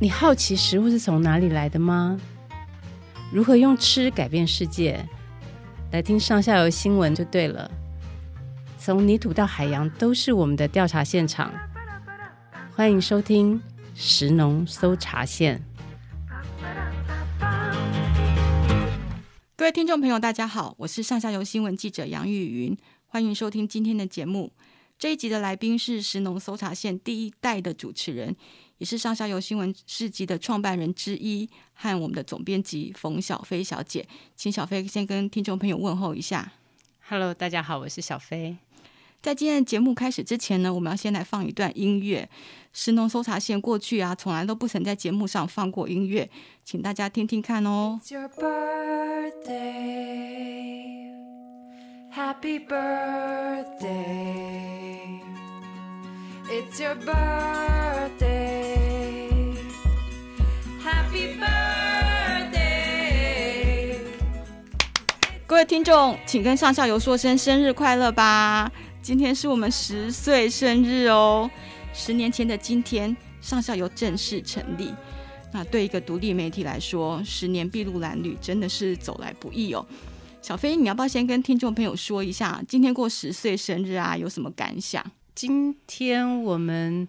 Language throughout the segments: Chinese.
你好奇食物是从哪里来的吗？如何用吃改变世界？来听上下游新闻就对了。从泥土到海洋，都是我们的调查现场。欢迎收听食农搜查线。各位听众朋友，大家好，我是上下游新闻记者杨玉云，欢迎收听今天的节目。这一集的来宾是食农搜查线第一代的主持人，也是上下游新闻市集的创办人之一，和我们的总编辑冯小飞小姐，请小飞先跟听众朋友问候一下。Hello，大家好，我是小飞。在今天的节目开始之前呢，我们要先来放一段音乐。食农搜查线过去啊，从来都不曾在节目上放过音乐，请大家听听看哦。It's your birthday. Happy birthday. It's your birthday. Happy birthday. 各位听众，请跟上下游说声生日快乐吧！今天是我们十岁生日哦。十年前的今天，上下游正式成立。那对一个独立媒体来说，十年筚路蓝缕，真的是走来不易哦。小飞，你要不要先跟听众朋友说一下，今天过十岁生日啊，有什么感想？今天我们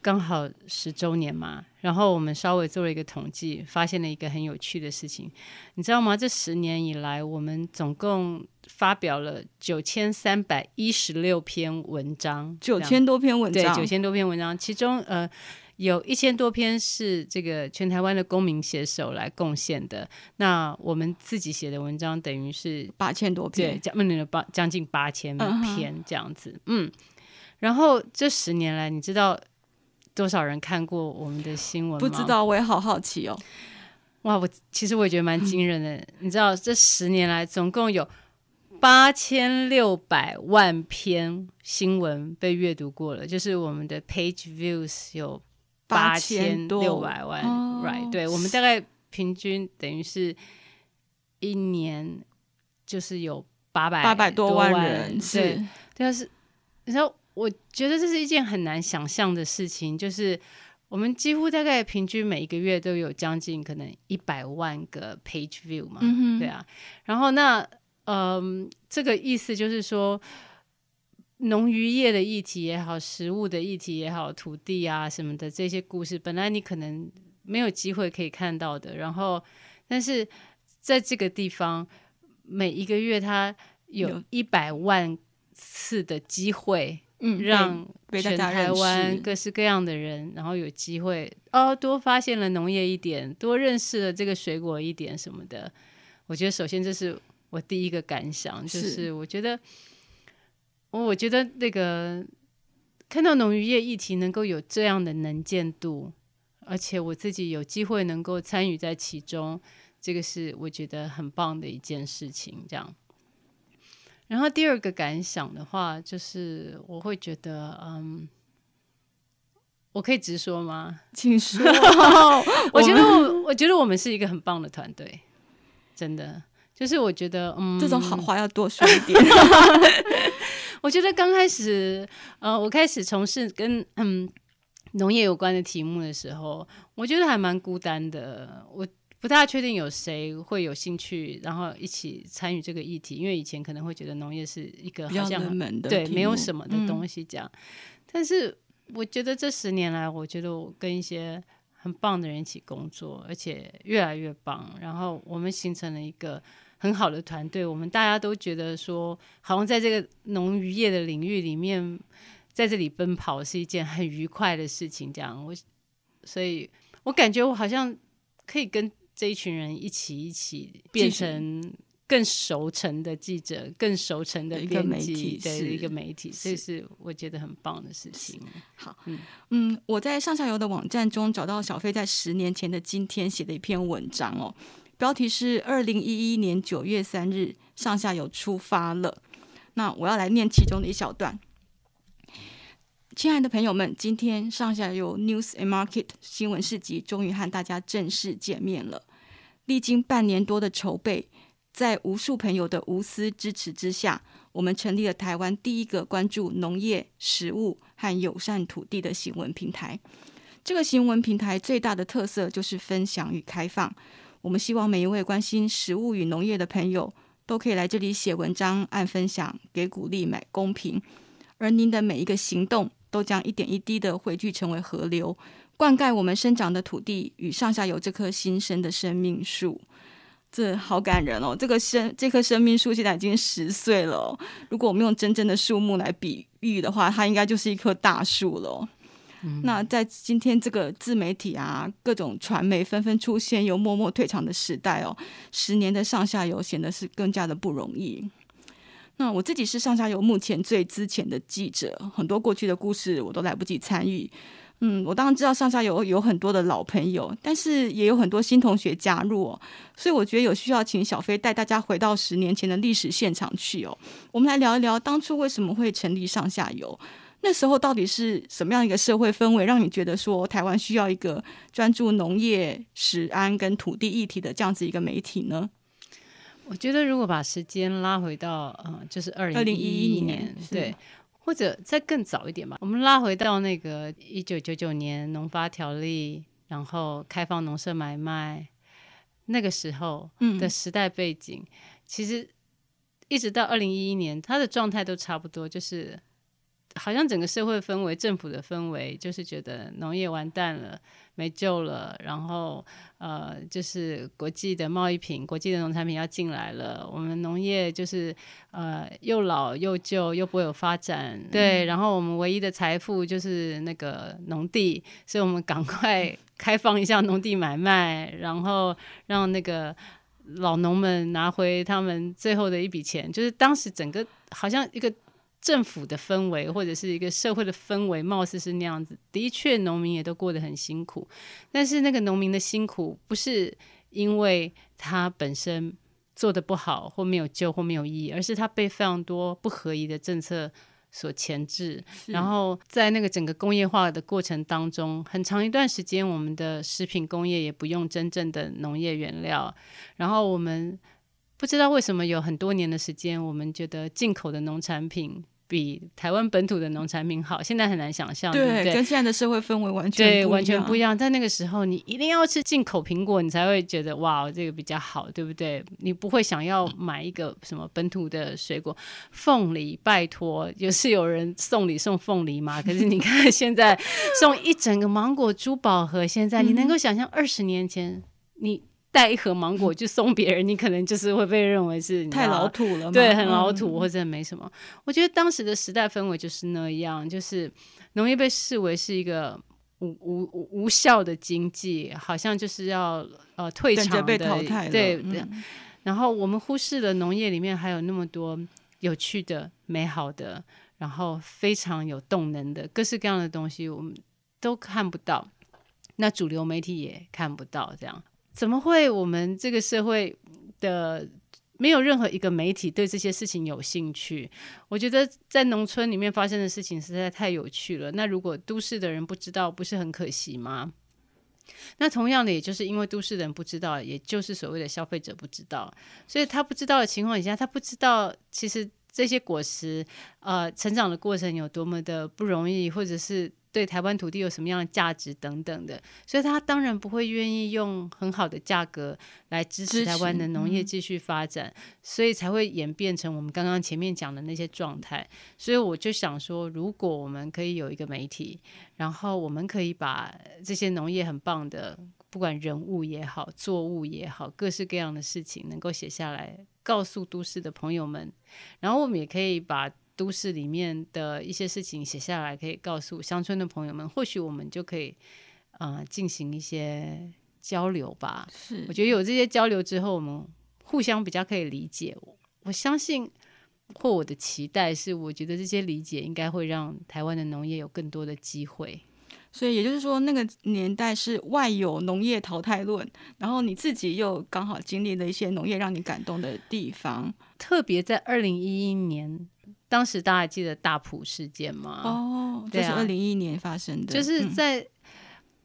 刚好十周年嘛，然后我们稍微做了一个统计，发现了一个很有趣的事情，你知道吗？这十年以来，我们总共发表了九千三百一十六篇文章，九千多篇文章，对，九千多篇文章，其中呃。有一千多篇是这个全台湾的公民写手来贡献的，那我们自己写的文章等于是八千多篇，对，将近八将近八千篇这样子，嗯。然后这十年来，你知道多少人看过我们的新闻吗？不知道，我也好好奇哦。哇，我其实我也觉得蛮惊人的。你知道这十年来总共有八千六百万篇新闻被阅读过了，就是我们的 page views 有。八千六百万，right？对，我们大概平均等于是一年就是有八百八百多万人，人是，对，但是你知道，我觉得这是一件很难想象的事情，就是我们几乎大概平均每一个月都有将近可能一百万个 page view 嘛，嗯、对啊，然后那嗯，这个意思就是说。农渔业的议题也好，食物的议题也好，土地啊什么的这些故事，本来你可能没有机会可以看到的。然后，但是在这个地方，每一个月它有一百万次的机会，嗯，让全台湾各式各样的人，然后有机会哦，多发现了农业一点，多认识了这个水果一点什么的。我觉得，首先这是我第一个感想，就是我觉得。我觉得那个看到农渔业议题能够有这样的能见度，而且我自己有机会能够参与在其中，这个是我觉得很棒的一件事情。这样，然后第二个感想的话，就是我会觉得，嗯，我可以直说吗？请说。我觉得我，我觉得我们是一个很棒的团队，真的，就是我觉得，嗯，这种好话要多说一点。我觉得刚开始，呃，我开始从事跟嗯农业有关的题目的时候，我觉得还蛮孤单的。我不大确定有谁会有兴趣，然后一起参与这个议题，因为以前可能会觉得农业是一个好像对没有什么的东西这样。嗯。但是我觉得这十年来，我觉得我跟一些很棒的人一起工作，而且越来越棒，然后我们形成了一个。很好的团队，我们大家都觉得说，好像在这个农渔业的领域里面，在这里奔跑是一件很愉快的事情。这样，我所以，我感觉我好像可以跟这一群人一起一起变成更熟成的记者，更熟成的一个媒体的一个媒体，这是我觉得很棒的事情。好，嗯嗯，我在上下游的网站中找到小飞在十年前的今天写的一篇文章哦。标题是二零一一年九月三日，上下游出发了。那我要来念其中的一小段。亲爱的朋友们，今天上下游 News and Market 新闻市集终于和大家正式见面了。历经半年多的筹备，在无数朋友的无私支持之下，我们成立了台湾第一个关注农业、食物和友善土地的新闻平台。这个新闻平台最大的特色就是分享与开放。我们希望每一位关心食物与农业的朋友都可以来这里写文章、按分享、给鼓励、买公平。而您的每一个行动，都将一点一滴的汇聚成为河流，灌溉我们生长的土地与上下游这棵新生的生命树。这好感人哦！这个生这棵生命树现在已经十岁了哦。如果我们用真正的树木来比喻的话，它应该就是一棵大树了哦。嗯。那在今天这个自媒体啊，各种传媒纷纷出现又默默退场的时代哦，十年的上下游显得是更加的不容易。那我自己是上下游目前最资浅的记者，很多过去的故事我都来不及参与。嗯，我当然知道上下游有很多的老朋友，但是也有很多新同学加入哦，所以我觉得有需要请小飞带大家回到十年前的历史现场去哦。我们来聊一聊当初为什么会成立上下游，那时候到底是什么样一个社会氛围，让你觉得说台湾需要一个专注农业、食安跟土地议题的这样子一个媒体呢？我觉得如果把时间拉回到呃，就是二零一一年，对。或者再更早一点吧，我们拉回到那个一九九九年农发条例，然后开放农舍买卖那个时候的时代背景，嗯、其实一直到二零一一年，它的状态都差不多，就是。好像整个社会氛围、政府的氛围，就是觉得农业完蛋了，没救了。然后，呃，就是国际的贸易品、国际的农产品要进来了，我们农业就是呃又老又旧，又不会有发展。对，然后我们唯一的财富就是那个农地，所以我们赶快 开放一下农地买卖，然后让那个老农们拿回他们最后的一笔钱。就是当时整个好像一个。政府的氛围或者是一个社会的氛围，貌似是那样子。的确，农民也都过得很辛苦，但是那个农民的辛苦不是因为他本身做的不好或没有救或没有意义，而是他被非常多不合宜的政策所钳制。然后在那个整个工业化的过程当中，很长一段时间，我们的食品工业也不用真正的农业原料，然后我们。不知道为什么有很多年的时间，我们觉得进口的农产品比台湾本土的农产品好。现在很难想象，对，对，对，跟现在的社会氛围完全对完全不一样。在那个时候，你一定要吃进口苹果，你才会觉得哇，这个比较好，对不对？你不会想要买一个什么本土的水果，凤梨，拜托，有是有人送礼送凤梨吗？可是你看 现在送一整个芒果珠宝盒，现在你能够想象二十年前你。带一盒芒果 去送别人，你可能就是会被认为是太老土了，对，很老土、嗯、或者没什么。我觉得当时的时代氛围就是那样，就是农业被视为是一个无无无效的经济，好像就是要呃退场的，被淘汰对对、嗯。然后我们忽视了农业里面还有那么多有趣的、美好的，然后非常有动能的各式各样的东西，我们都看不到，那主流媒体也看不到，这样。怎么会？我们这个社会的没有任何一个媒体对这些事情有兴趣。我觉得在农村里面发生的事情实在太有趣了。那如果都市的人不知道，不是很可惜吗？那同样的，也就是因为都市人不知道，也就是所谓的消费者不知道，所以他不知道的情况下，他不知道其实这些果实呃成长的过程有多么的不容易，或者是。对台湾土地有什么样的价值等等的，所以他当然不会愿意用很好的价格来支持台湾的农业继续发展，嗯，所以才会演变成我们刚刚前面讲的那些状态。所以我就想说，如果我们可以有一个媒体，然后我们可以把这些农业很棒的，不管人物也好，作物也好，各式各样的事情能够写下来，告诉都市的朋友们，然后我们也可以把。都市里面的一些事情写下来，可以告诉乡村的朋友们，或许我们就可以啊、呃、进行一些交流吧。是，我觉得有这些交流之后，我们互相比较可以理解。我相信，或我的期待是，我觉得这些理解应该会让台湾的农业有更多的机会。所以也就是说，那个年代是外有农业淘汰论，然后你自己又刚好经历了一些农业让你感动的地方，特别在二零一一年。当时大家还记得大埔事件吗？哦，就是二零一一年发生的。就是在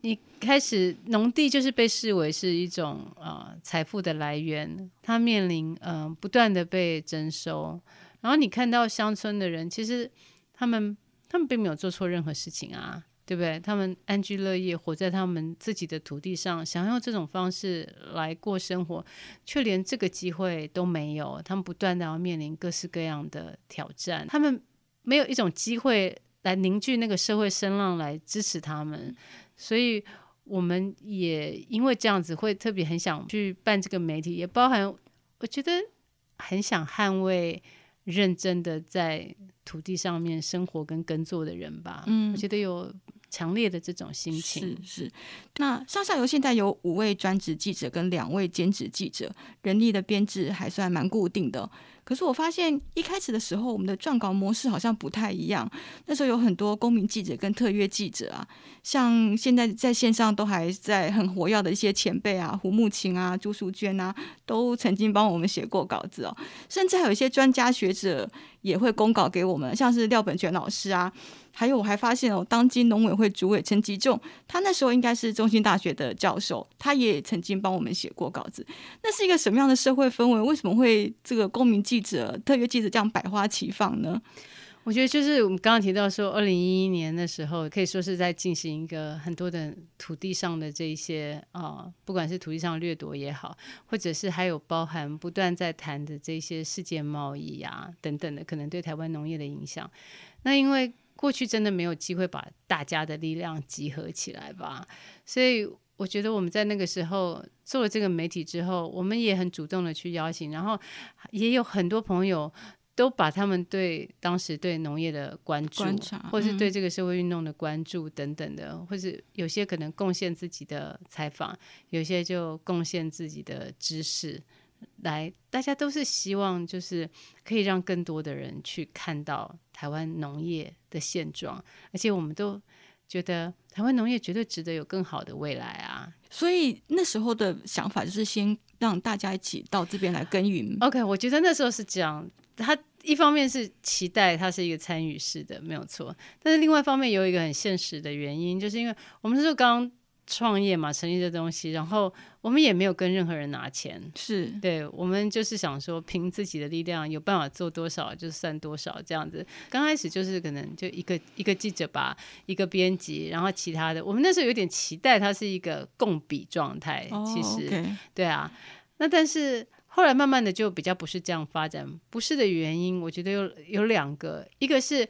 你开始，农地就是被视为是一种呃财富的来源，它面临嗯、呃、不断的被征收。然后你看到乡村的人，其实他们他们并没有做错任何事情啊，对不对？他们安居乐业，活在他们自己的土地上，想用这种方式来过生活，却连这个机会都没有。他们不断的要面临各式各样的挑战，他们没有一种机会来凝聚那个社会声浪来支持他们，所以我们也因为这样子，会特别很想去办这个媒体，也包含我觉得很想捍卫认真的在土地上面生活跟耕作的人吧。嗯，我觉得有。强烈的这种心情是是。那上下游现在有五位专职记者跟两位兼职记者，人力的编制还算蛮固定的。可是我发现一开始的时候，我们的撰稿模式好像不太一样。那时候有很多公民记者跟特约记者啊，像现在在线上都还在很活跃的一些前辈啊，胡慕情啊、朱淑娟啊，都曾经帮我们写过稿子哦。甚至还有一些专家学者也会公稿给我们，像是廖本权老师啊。还有，我还发现哦，当今农委会主委陈吉仲，他那时候应该是中兴大学的教授，他也曾经帮我们写过稿子。那是一个什么样的社会氛围？为什么会这个公民记记者、特约记者这样百花齐放呢？我觉得就是我们刚刚提到说，二零一一年的时候，可以说是在进行一个很多的土地上的这一些啊，不管是土地上掠夺也好，或者是还有包含不断在谈的这些世界贸易啊等等的，可能对台湾农业的影响。那因为过去真的没有机会把大家的力量集合起来吧，所以我觉得我们在那个时候做了这个媒体之后，我们也很主动的去邀请，然后也有很多朋友都把他们对当时对农业的关注，观察，或是对这个社会运动的关注等等的，或是有些可能贡献自己的采访，有些就贡献自己的知识。来，大家都是希望，就是可以让更多的人去看到台湾农业的现状，而且我们都觉得台湾农业绝对值得有更好的未来啊！所以那时候的想法就是先让大家一起到这边来耕耘。OK，我觉得那时候是这样，他一方面是期待他是一个参与式的，没有错，但是另外一方面有一个很现实的原因，就是因为我们那时候刚。创业嘛，成立这东西，然后我们也没有跟任何人拿钱，是对，我们就是想说，凭自己的力量，有办法做多少就算多少这样子。刚开始就是可能就一个一个记者吧，一个编辑，然后其他的，我们那时候有点期待它是一个共比状态，哦、其实对啊。那但是后来慢慢的就比较不是这样发展，不是的原因，我觉得有有两个，一个是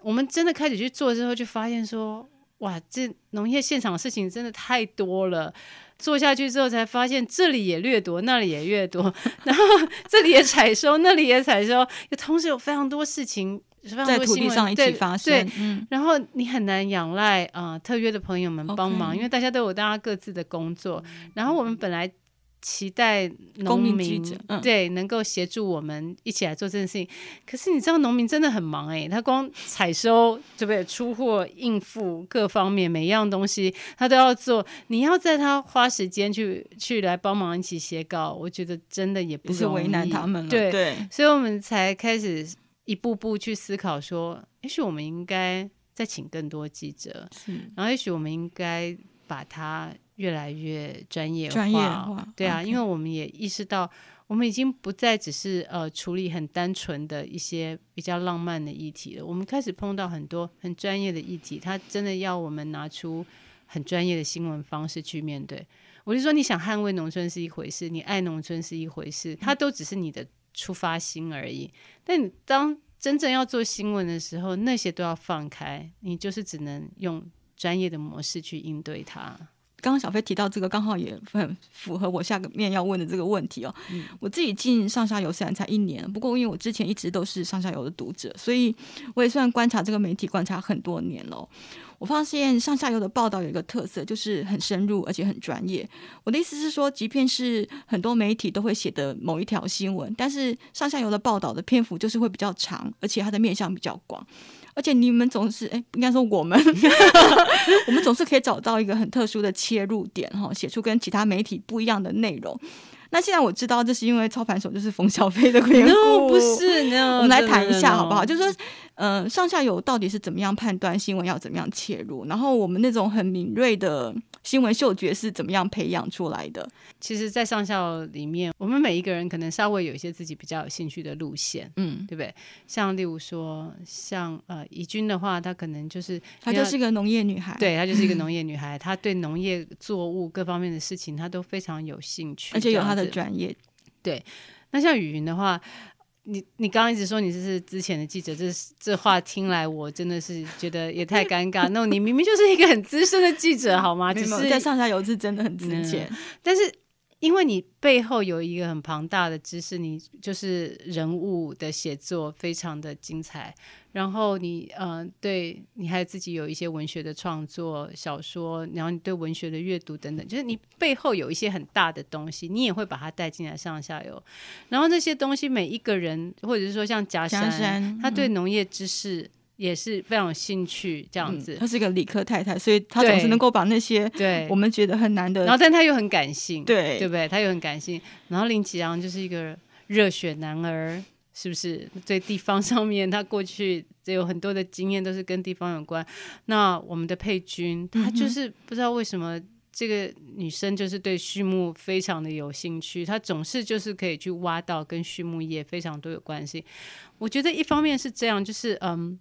我们真的开始去做之后，就发现说。哇，这农业现场的事情真的太多了。做下去之后，才发现这里也掠夺，那里也掠夺，然后这里也采收，那里也采收，又同时有非常多事情多在土地上一起发生。对，对嗯、然后你很难仰赖啊、呃、特约的朋友们帮忙.因为大家都有大家各自的工作。然后我们本来。期待农民对能够协助我们一起来做这件事情，可是你知道农民真的很忙哎，他光采收对不对？出货应付各方面每一样东西他都要做，你要在他花时间去去来帮忙一起写稿，我觉得真的也不是为难他们了。对对，所以我们才开始一步步去思考说，也许我们应该再请更多记者，然后也许我们应该把它。越来越专业化，专业化，对啊.因为我们也意识到，我们已经不再只是呃处理很单纯的一些比较浪漫的议题了。我们开始碰到很多很专业的议题，它真的要我们拿出很专业的新闻方式去面对。我就说，你想捍卫农村是一回事，你爱农村是一回事，它都只是你的出发心而已。但你当真正要做新闻的时候，那些都要放开，你就是只能用专业的模式去应对它。刚刚小飞提到这个，刚好也很符合我下个面要问的这个问题哦。嗯、我自己进上下游虽然才一年，不过因为我之前一直都是上下游的读者，所以我也算观察这个媒体观察很多年了。我发现上下游的报道有一个特色，就是很深入而且很专业。我的意思是说，即便是很多媒体都会写的某一条新闻，但是上下游的报道的篇幅就是会比较长，而且它的面向比较广。而且你们总是哎，应该说我们 我们总是可以找到一个很特殊的切入点哈，写出跟其他媒体不一样的内容。那现在我知道这是因为操盘手就是冯小飞的缘故，不是，no, 我们来谈一下好不好？就是说，呃，上下游到底是怎么样判断新闻要怎么样切入？然后我们那种很敏锐的新闻嗅觉是怎么样培养出来的？其实，在上下游里面，我们每一个人可能稍微有一些自己比较有兴趣的路线，嗯，对不对？像例如说，像呃，怡君的话，她可能就是她就是一个农业女孩，对，她就是一个农 业女孩，她对农业作物各方面的事情，她都非常有兴趣，而且有她的专业。对，那像雨云的话。你你刚刚一直说你这是之前的记者，这这话听来我真的是觉得也太尴尬。那你明明就是一个很资深的记者，好吗？只是在上下游是真的很资深，嗯，但是。因为你背后有一个很庞大的知识，你就是人物的写作非常的精彩，然后你呃，对你还有自己有一些文学的创作、小说，然后你对文学的阅读等等，就是你背后有一些很大的东西，你也会把它带进来上下游。然后那些东西，每一个人或者是说像贾山，山他对农业知识。也是非常有兴趣这样子，她、嗯、是一个理科太太，所以她总是能够把那些对我们觉得很难的，然后但她又很感性，对对不对？她又很感性。然后林启阳就是一个热血男儿，是不是？对地方上面，他过去有很多的经验都是跟地方有关。那我们的佩君，她就是不知道为什么这个女生就是对畜牧非常的有兴趣，她总是就是可以去挖到跟畜牧业非常多有关系。我觉得一方面是这样，就是嗯。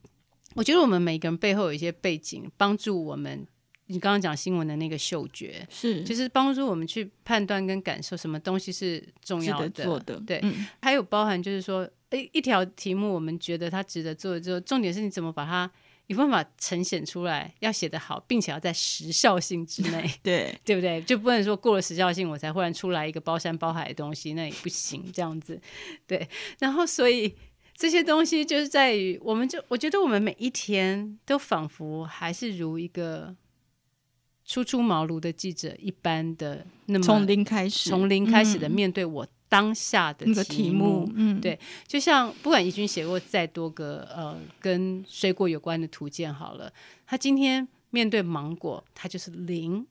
我觉得我们每个人背后有一些背景，帮助我们。你刚刚讲新闻的那个嗅觉，是就是帮助我们去判断跟感受什么东西是重要的。做的对，嗯、还有包含就是说，诶一条题目我们觉得它值得做，之后重点是你怎么把它有办法呈现出来，要写得好，并且要在时效性之内，对 对不对？就不能说过了时效性，我才忽然出来一个包山包海的东西，那也不行，这样子。对，然后所以。这些东西就是在于，我们就我觉得我们每一天都仿佛还是如一个初出茅庐的记者一般的，那么从零开始，从零开始的面对我当下的题目，嗯那个、题目。嗯，对，就像不管怡君写过再多个呃跟水果有关的图鉴好了，他今天面对芒果，他就是零，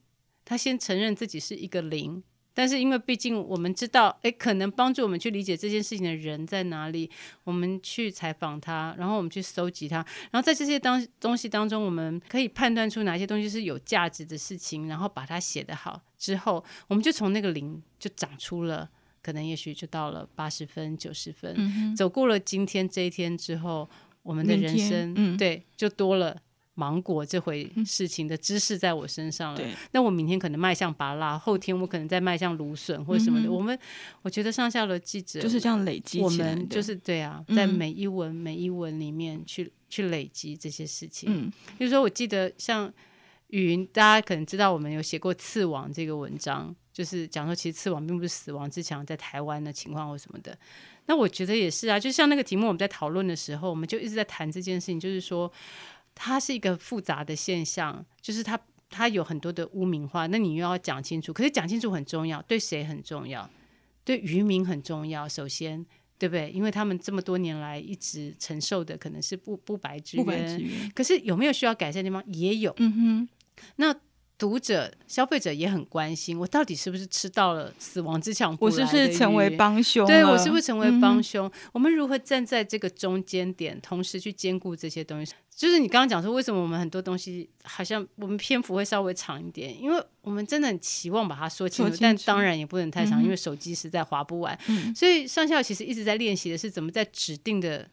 他先承认自己是一个零。但是因为毕竟我们知道，诶，可能帮助我们去理解这件事情的人在哪里，我们去采访他，然后我们去搜集他，然后在这些当东西当中，我们可以判断出哪些东西是有价值的事情，然后把它写得好之后，我们就从那个零就长出了，可能也许就到了八十分、九十分，嗯，走过了今天这一天之后，我们的人生，嗯，对，就多了。芒果这回事情的知识在我身上了，那、嗯、我明天可能迈向芭拉，后天我可能再迈向芦笋或者什么的。嗯、我们我觉得上下的记者就是这样累积，我们就是对啊，在每一文、嗯、每一文里面去去累积这些事情。嗯，比如说我记得像云，大家可能知道我们有写过刺王这个文章，就是讲说其实刺王并不是死亡之墙，在台湾的情况或什么的。那我觉得也是啊，就像那个题目我们在讨论的时候，我们就一直在谈这件事情，就是说。它是一个复杂的现象，就是它它有很多的污名化，那你又要讲清楚，可是讲清楚很重要，对谁很重要？对渔民很重要，首先，对不对？因为他们这么多年来一直承受的可能是不不白之冤，可是有没有需要改善的地方？也有，嗯哼，那。读者、消费者也很关心，我到底是不是吃到了死亡之墙？我是不是成为帮凶？对，我是不是成为帮凶？嗯？我们如何站在这个中间点，同时去兼顾这些东西？就是你刚刚讲说，为什么我们很多东西好像我们篇幅会稍微长一点？因为我们真的很期望把它说清楚，清楚，但当然也不能太长，嗯，因为手机实在划不完，嗯。所以上校其实一直在练习的是怎么在指定的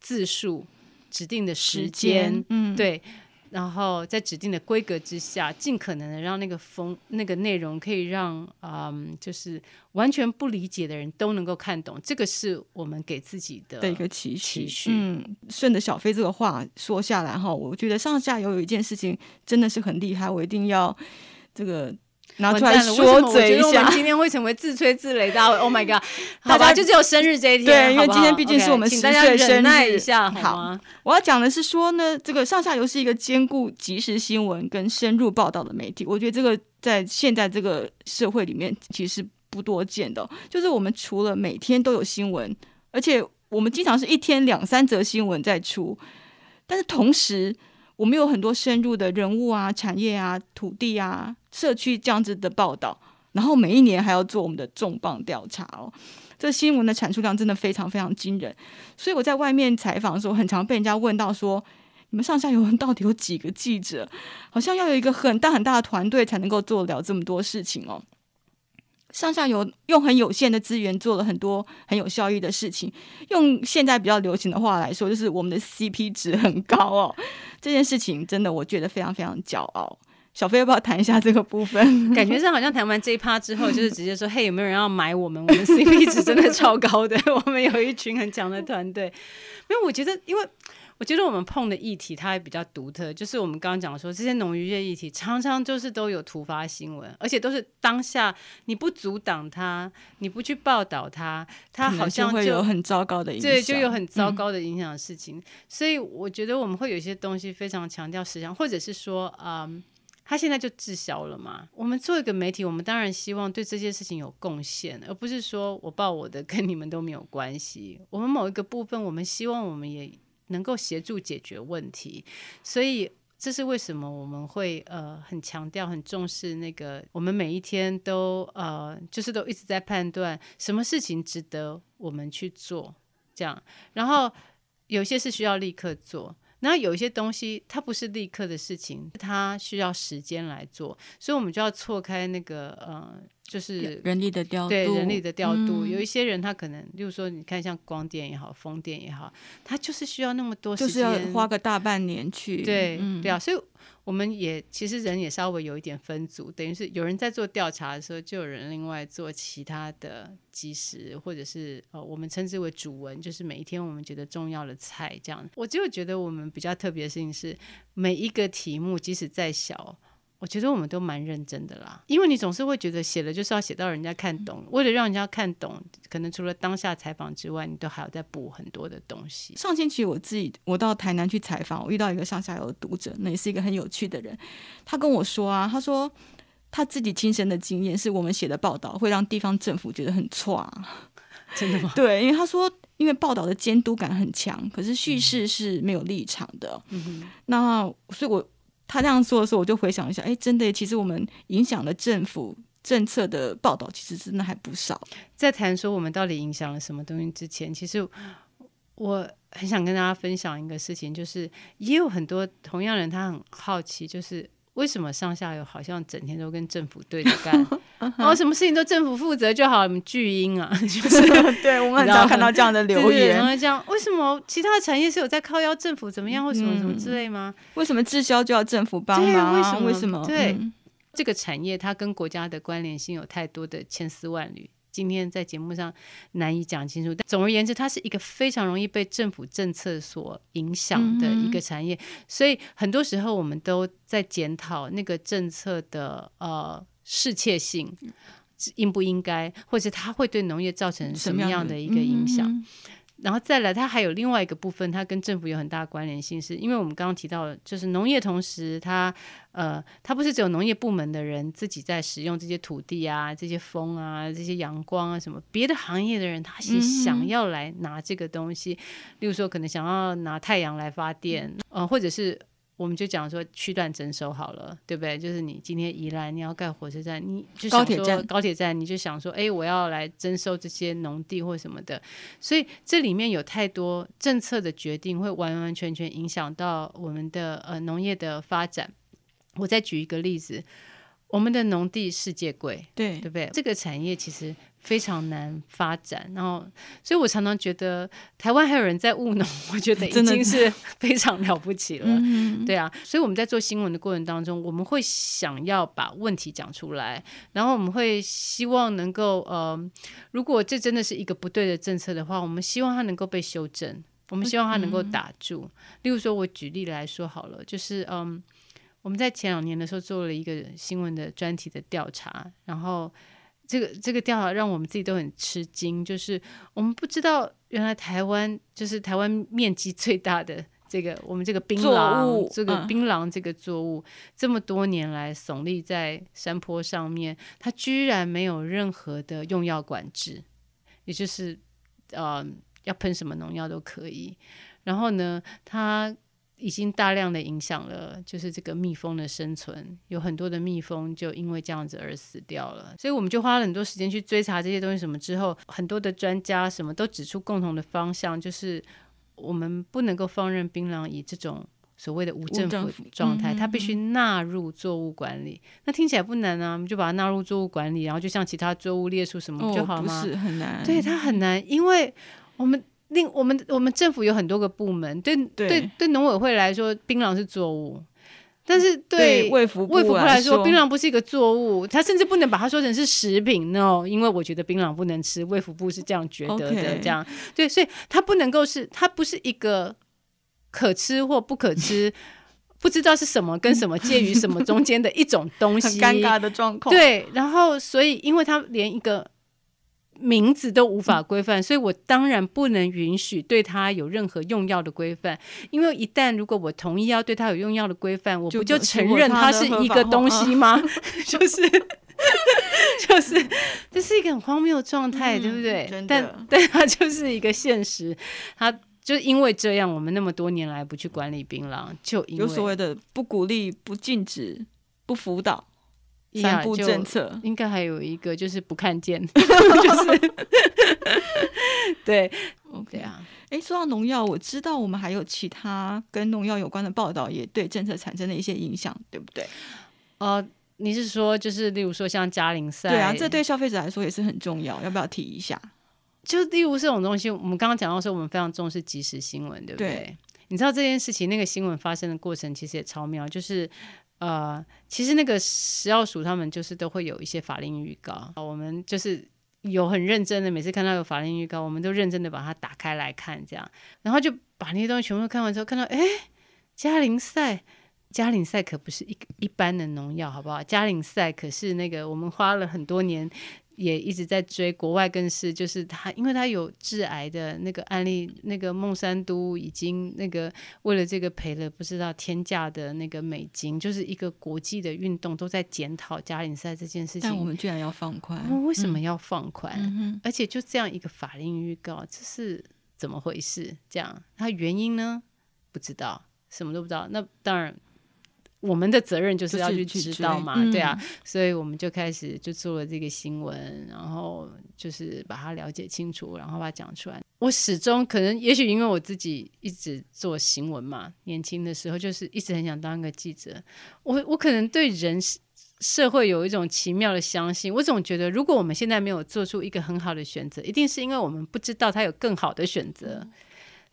字数、指定的时间，嗯，对。然后在指定的规格之下，尽可能的让那个风、那个内容可以让嗯，就是完全不理解的人都能够看懂。这个是我们给自己的的一个期许。嗯，顺着小飞这个话说下来哈，我觉得上下游有一件事情真的是很厉害，我一定要这个。拿出来说嘴一下，我们今天会成为自吹自擂大会。Oh my god！好吧，就只有生日这一天，对，因为今天毕竟是我们十岁生日。Okay, 忍耐一下好，好，我要讲的是说呢，这个上下游是一个兼顾即时新闻跟深入报道的媒体。我觉得这个在现在这个社会里面其实不多见的。就是我们除了每天都有新闻，而且我们经常是一天两三则新闻在出，但是同时。我们有很多深入的人物啊、产业啊、土地啊、社区这样子的报道，然后每一年还要做我们的重磅调查哦。这新闻的产出量真的非常非常惊人，所以我在外面采访的时候，很常被人家问到说：“你们上下游到底有几个记者？好像要有一个很大很大的团队才能够做得了这么多事情哦。”上下游用很有限的资源做了很多很有效益的事情，用现在比较流行的话来说，就是我们的 CP 值很高哦。这件事情真的我觉得非常非常骄傲。小飞要不要谈一下这个部分？感觉上好像谈完这一趴之后，就是直接说：“嘿，有没有人要买我们？我们 CP 值真的超高的，我们有一群很强的团队。”没有，我觉得，因为我觉得我们碰的议题它还比较独特，就是我们刚刚讲说，这些农渔业议题常常就是都有突发新闻，而且都是当下你不阻挡它，你不去报道它，它好像会有很糟糕的影响，对，就有很糟糕的影响的事情。嗯、所以我觉得我们会有一些东西非常强调实际上，或者是说，嗯。他现在就滞销了嘛？我们做一个媒体，我们当然希望对这些事情有贡献，而不是说我报我的跟你们都没有关系。我们某一个部分，我们希望我们也能够协助解决问题。所以这是为什么我们会呃很强调、很重视那个，我们每一天都呃就是都一直在判断什么事情值得我们去做，这样。然后有些是需要立刻做。那有一些东西，它不是立刻的事情，它需要时间来做，所以我们就要错开那个呃。就是人力的调度，对人力的调度，嗯、有一些人他可能，例如说，你看像光电也好，风电也好，他就是需要那么多时间，就是要花个大半年去。对、嗯、对啊，所以我们也其实人也稍微有一点分组，等于是有人在做调查的时候，就有人另外做其他的即时，或者是呃，我们称之为主文，就是每一天我们觉得重要的菜这样。我就觉得我们比较特别的事情是，每一个题目即使再小。我觉得我们都蛮认真的啦，因为你总是会觉得写了就是要写到人家看懂，为了让人家看懂，可能除了当下采访之外，你都还要再补很多的东西。上星期我自己我到台南去采访，我遇到一个上下游的读者，那也是一个很有趣的人。他跟我说啊，他说他自己亲身的经验是我们写的报道会让地方政府觉得很差，真的吗？对，因为他说因为报道的监督感很强，可是叙事是没有立场的。那所以我。他这样说的时候，我就回想一下，哎，真的，其实我们影响了政府政策的报道，其实真的还不少。在谈说我们到底影响了什么东西之前，其实我很想跟大家分享一个事情，就是也有很多同样人，他很好奇，就是。为什么上下游好像整天都跟政府对着干？然后、哦、什么事情都政府负责就好？你们巨婴啊，就是 对我们很常看到这样的留言。然后这样，为什么其他的产业是有在靠腰政府怎么样，或什么什么之类吗？为什么滞销就要政府帮忙？为什么？为什么？对、嗯、这个产业，它跟国家的关联性有太多的千丝万缕。今天在节目上难以讲清楚，但总而言之，它是一个非常容易被政府政策所影响的一个产业，嗯、所以很多时候我们都在检讨那个政策的呃适切性，应不应该，或者它会对农业造成什么样的一个影响。然后再来，它还有另外一个部分，它跟政府有很大的关联性，是因为我们刚刚提到，就是农业同时它，呃，它不是只有农业部门的人自己在使用这些土地啊、这些风啊、这些阳光啊什么，别的行业的人他是想要来拿这个东西，嗯、例如说可能想要拿太阳来发电，呃，或者是。我们就讲说区段征收好了，对不对？就是你今天宜兰你要盖火车站，你就高铁站，高铁站你就想说，哎，我要来征收这些农地或什么的。所以这里面有太多政策的决定，会完完全全影响到我们的呃农业的发展。我再举一个例子，我们的农地世界贵，对对不对？这个产业其实。非常难发展，然后，所以我常常觉得台湾还有人在务农，我觉得 已经是 非常了不起了。对啊，所以我们在做新闻的过程当中，我们会想要把问题讲出来，然后我们会希望能够，呃，如果这真的是一个不对的政策的话，我们希望它能够被修正，我们希望它能够打住。例如说，我举例来说好了，就是嗯，我们在前两年的时候做了一个新闻的专题的调查，然后。这个这个调查让我们自己都很吃惊，就是我们不知道原来台湾就是台湾面积最大的这个我们这个槟榔物这个槟榔这个作物，嗯、这么多年来耸立在山坡上面，它居然没有任何的用药管制，也就是呃要喷什么农药都可以。然后呢，它已经大量的影响了，就是这个蜜蜂的生存，有很多的蜜蜂就因为这样子而死掉了。所以我们就花了很多时间去追查这些东西什么之后，很多的专家什么都指出共同的方向，就是我们不能够放任槟榔以这种所谓的无政府状态，它必须纳入作物管理。那听起来不难啊，我们就把它纳入作物管理，然后就像其他作物列出什么就好吗？哦，不是很难，对，它很难，因为我们。另我们我们政府有很多个部门，对对对，农委会来说，槟榔是作物，但是对卫福卫福部来说，槟榔不是一个作物，它甚至不能把它说成是食品，no，因为我觉得槟榔不能吃，卫福部是这样觉得的.这样对，所以它不能够是，它不是一个可吃或不可吃，不知道是什么跟什么介于什么中间的一种东西，很尴尬的状况。对，然后所以因为它连一个。名字都无法规范，所以我当然不能允许对它有任何用药的规范。因为一旦如果我同意要对它有用药的规范，我不就承认它是一个东西吗？就是就是这是一个很荒谬的状态，对不对？嗯、但 但它就是一个现实。它就因为这样，我们那么多年来不去管理槟榔，就因为有所谓的不鼓励、不禁止、不辅导。三不政策应该还有一个就是不看见，就是对，OK 啊。哎，说到农药，我知道我们还有其他跟农药有关的报道，也对政策产生了一些影响，对不对？呃，你是说就是例如说像嘉陵赛？对啊，这对消费者来说也是很重要，要不要提一下？就例如这种东西，我们刚刚讲到说，我们非常重视即时新闻，对不对？对，你知道这件事情那个新闻发生的过程其实也超妙，就是。呃，其实那个食药署他们就是都会有一些法令预告，我们就是有很认真的，每次看到有法令预告，我们都认真的把它打开来看，这样，然后就把那些东西全部看完之后，看到哎，加林赛，加林赛可不是一一般的农药，好不好？加林赛可是那个我们花了很多年。也一直在追，国外更是，就是他，因为他有致癌的那个案例，那个孟山都已经那个为了这个赔了不知道天价的那个美金，就是一个国际的运动都在检讨加林赛这件事情。但我们居然要放宽，我们为什么要放宽？嗯，而且就这样一个法令预告，这是怎么回事？这样，它原因呢？不知道，什么都不知道。那当然。我们的责任就是要去知道嘛，对啊，所以我们就开始就做了这个新闻，然后就是把它了解清楚，然后把它讲出来。我始终可能，也许因为我自己一直做新闻嘛，年轻的时候就是一直很想当一个记者。我我可能对人社会有一种奇妙的相信，我总觉得如果我们现在没有做出一个很好的选择，一定是因为我们不知道他有更好的选择。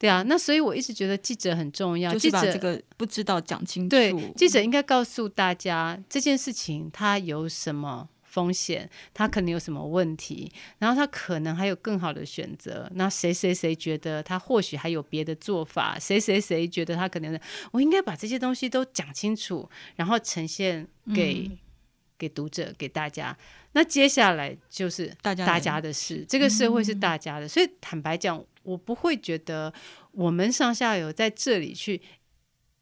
对啊，那所以我一直觉得记者很重要。就是把这个不知道讲清楚。对，记者应该告诉大家这件事情它有什么风险，它可能有什么问题，然后他可能还有更好的选择。那谁谁谁觉得他或许还有别的做法？谁谁谁觉得他可能……我应该把这些东西都讲清楚，然后呈现给、嗯、给读者、给大家。那接下来就是大家大家的事，这个社会是大家的，嗯、所以坦白讲。我不会觉得我们上下游在这里去